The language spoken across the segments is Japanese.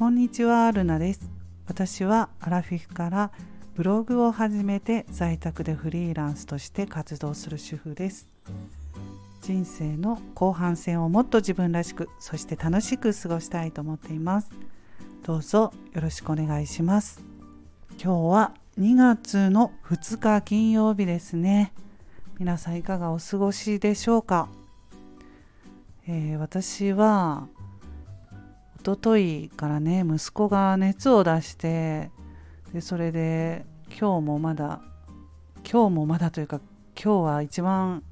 こんにちはルナです。私はアラフィフからブログを始めて在宅でフリーランスとして活動する主婦です。人生の後半戦をもっと自分らしくそして楽しく過ごしたいと思っています。どうぞよろしくお願いします。今日は2月の2日金曜日ですね。皆さんいかがお過ごしでしょうか、えー、私は一昨日からね息子が熱を出してでそれで今日もまだ今日もまだというか今日は一番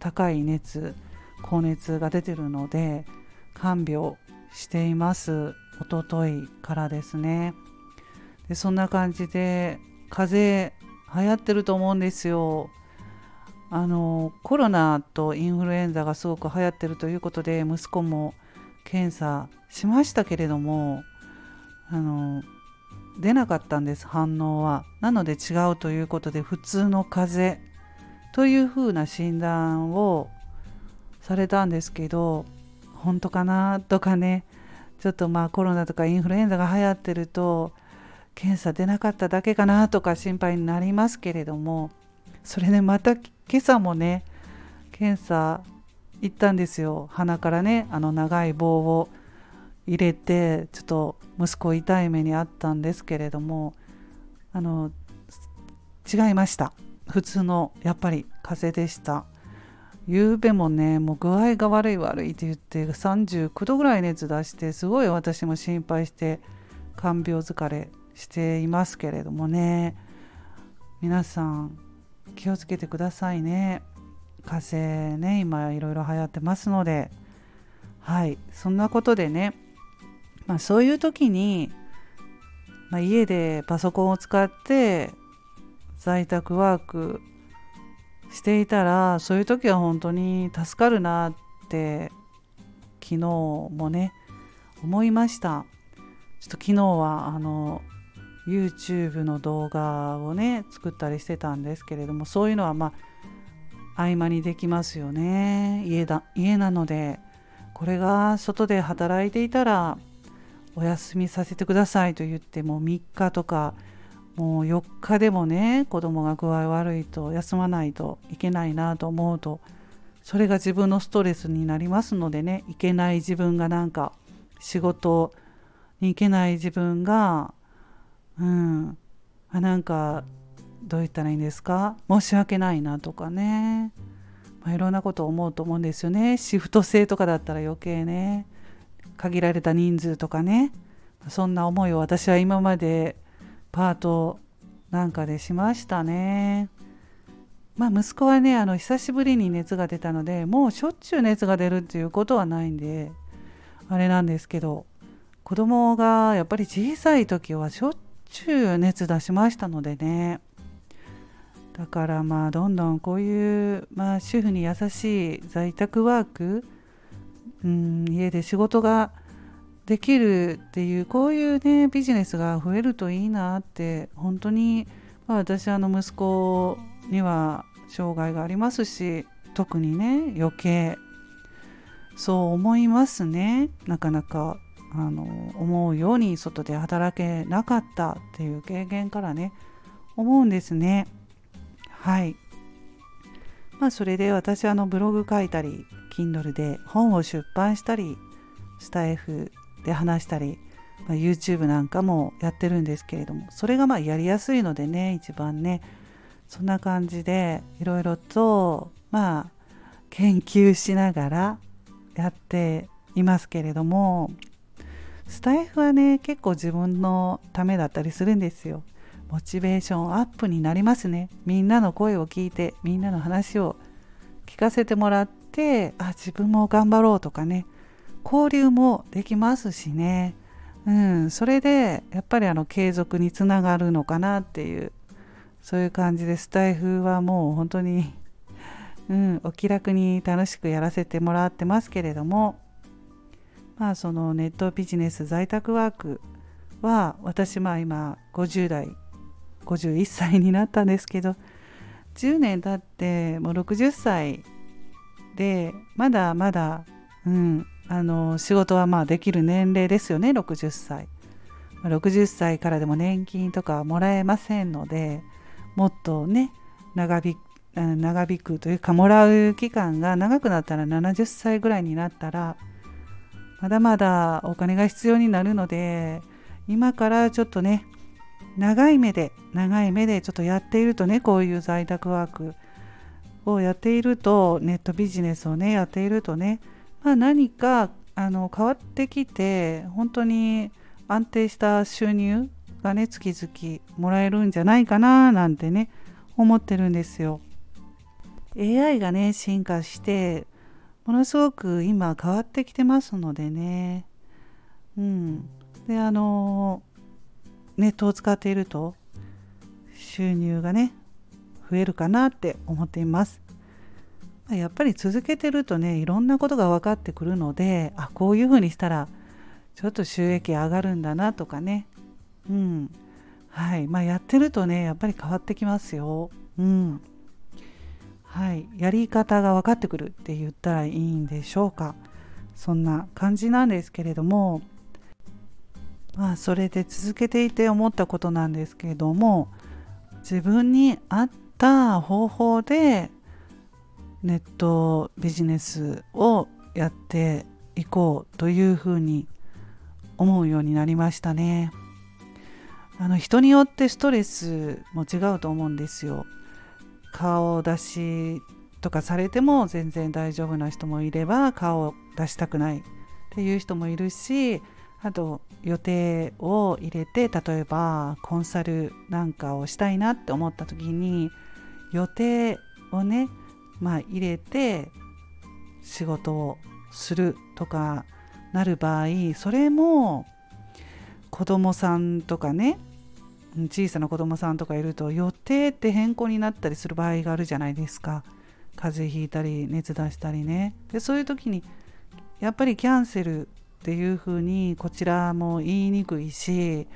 高い熱高熱が出てるので看病しています。一昨日からですね。でそんな感じで風邪流行ってると思うんですよ。あのコロナとインフルエンザがすごく流行ってるということで息子も検査しましたけれどもあの出なかったんです反応は。なので違うということで普通の風邪というふうな診断をされたんですけど本当かなとかね。ちょっとまあコロナとかインフルエンザが流行ってると検査出なかっただけかなとか心配になりますけれどもそれでまた今朝もね検査行ったんですよ。鼻からねあの長い棒を入れてちょっと息子痛い目にあったんですけれどもあの違いました。普通のやっぱり風邪でした。夕べもねもう具合が悪い悪いって言って39度ぐらい熱出してすごい私も心配して看病疲れしていますけれどもね。皆さん気をつけてくださいね。風邪ね今いろいろ流行ってますのではいそんなことでね、まあ、そういう時に、まあ、家でパソコンを使って在宅ワークしていたらそういう時は本当に助かるなって昨日もね思いました。ちょっと昨日はあの YouTube の動画をね作ったりしてたんですけれどもそういうのはまあ合間にできますよね。家だ家なのでこれが外で働いていたらお休みさせてくださいと言っても3日とかもう4日でもね子供が具合悪いと休まないといけないなと思うとそれが自分のストレスになりますのでねいけない自分がなんか仕事に行けない自分がうんあなんかどう言ったらいいんですか？申し訳ないなとかね、まあ、いろんなことを思うと思うんですよね。シフト制とかだったら余計ね。限られた人数とかね。そんな思いを私は今までパートなんかでしましたね。まあ息子はねあの久しぶりに熱が出たのでもうしょっちゅう熱が出るっていうことはないんであれなんですけど子供がやっぱり小さい時はしょっちゅう熱出しましたのでね。だからまあどんどんこういう、まあ、主婦に優しい在宅ワーク、うん、家で仕事ができるっていうこういうねビジネスが増えるといいなって本当に、まあ、私あの息子には障害がありますし特にね余計そう思いますねなかなかあの思うように外で働けなかったっていう経験からね思うんですね。はいまあそれで私はあのブログ書いたり Kindle で本を出版したりスタイフで話したり、まあ、YouTube なんかもやってるんですけれどもそれがまあやりやすいのでね一番ねそんな感じでいろいろとまあ研究しながらやっていますけれどもスタイフはね結構自分のためだったりするんですよ。モチベーションアップになりますね。みんなの声を聞いてみんなの話を聞かせてもらってあ自分も頑張ろうとかね。交流もできますしね。うんそれでやっぱりあの継続につながるのかなっていうそういう感じでスタイフはもう本当に うんお気楽に楽しくやらせてもらってますけれども。まあそのネットビジネス在宅ワークは私まあ今50代51歳になったんですけど10年経ってもう60歳でまだまだ、うん、あの仕事はまあできる年齢ですよね60歳。60歳からでも年金とかもらえませんのでもっとね長引長引くというかもらう期間が長くなったら70歳ぐらいになったらまだまだお金が必要になるので今からちょっとね長い目で長い目でちょっとやっているとねこういう在宅ワークをやっているとネットビジネスをねやっているとね、まあ、何かあの変わってきて本当に安定した収入がね月々もらえるんじゃないかななんてね思ってるんですよ。AI がね進化してものすごく今変わってきてますのでねうんであのネットを使っていると収入がね増えるかなって思っています。やっぱり続けてるとねいろんなことが分かってくるのであこういうふうにしたらちょっと収益上がるんだなとかね。うん。はい。まあやってるとねやっぱり変わってきますよ。うん。はい、やり方が分かってくるって言ったらいいんでしょうか。そんな感じなんですけれどもまあそれで続けていて思ったことなんですけれども自分に合った方法でネットビジネスをやっていこうというふうに思うようになりましたね。あの人によってストレスも違うと思うんですよ。顔出しとかされても全然大丈夫な人もいれば顔を出したくないっていう人もいるしあと予定を入れて例えばコンサルなんかをしたいなって思った時に予定をねまあ入れて仕事をするとかなる場合それも子供さんとかね小さな子供さんとかいると予定って変更になったりする場合があるじゃないですか。風邪ひいたり熱出したりね。でそういう時にやっぱりキャンセルっていう風にこちらも言いにくいし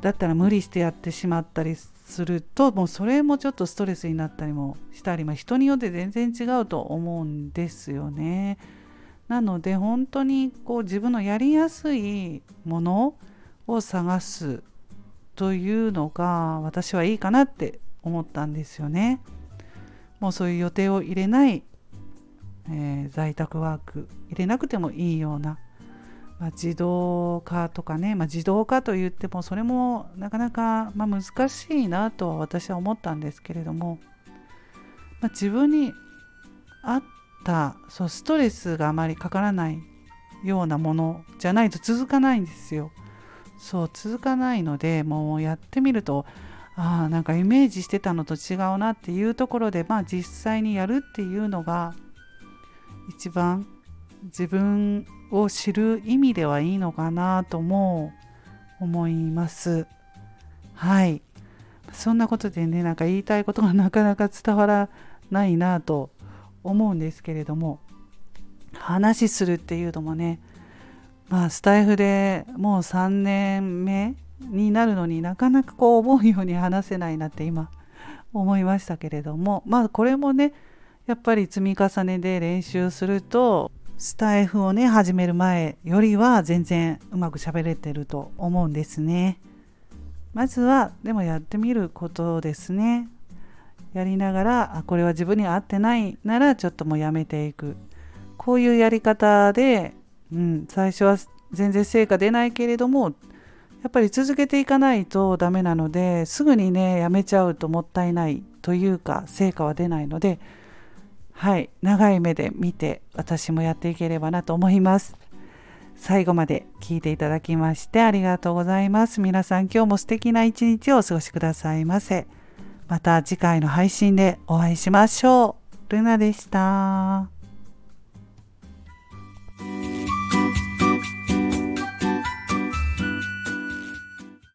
だったら無理してやってしまったりするともうそれもちょっとストレスになったりもしたり、まあ、人によって全然違うと思うんですよね。なので本当にこう自分のやりやすいものを探すというのが私はいいかなって思ったんですよね。もうそういう予定を入れない、えー、在宅ワーク入れなくてもいいような、まあ、自動化とかね、まあ、自動化といってもそれもなかなか、ま、難しいなとは私は思ったんですけれども、まあ、自分に合ったそうストレスがあまりかからないようなものじゃないと続かないんですよ。そう続かないのでもうやってみるとああなんかイメージしてたのと違うなっていうところでまあ実際にやるっていうのが一番自分を知る意味ではいいのかなとも思います。はいそんなことでねなんか言いたいことがなかなか伝わらないなと思うんですけれども話するっていうのもねまあ、スタイフでもう3年目になるのになかなかこう思うように話せないなって今思いましたけれどもまあこれもねやっぱり積み重ねで練習するとスタイフをね始める前よりは全然うまく喋れてると思うんですね。まずはでもやってみることですね。やりながらあこれは自分に合ってないならちょっともうやめていく。こういうやり方でうん、最初は全然成果出ないけれどもやっぱり続けていかないとダメなのですぐにねやめちゃうともったいないというか成果は出ないのではい長い目で見て私もやっていければなと思います。最後まで聞いていただきましてありがとうございます。皆さん今日も素敵な一日をお過ごしくださいませ。また次回の配信でお会いしましょう。ルナでした。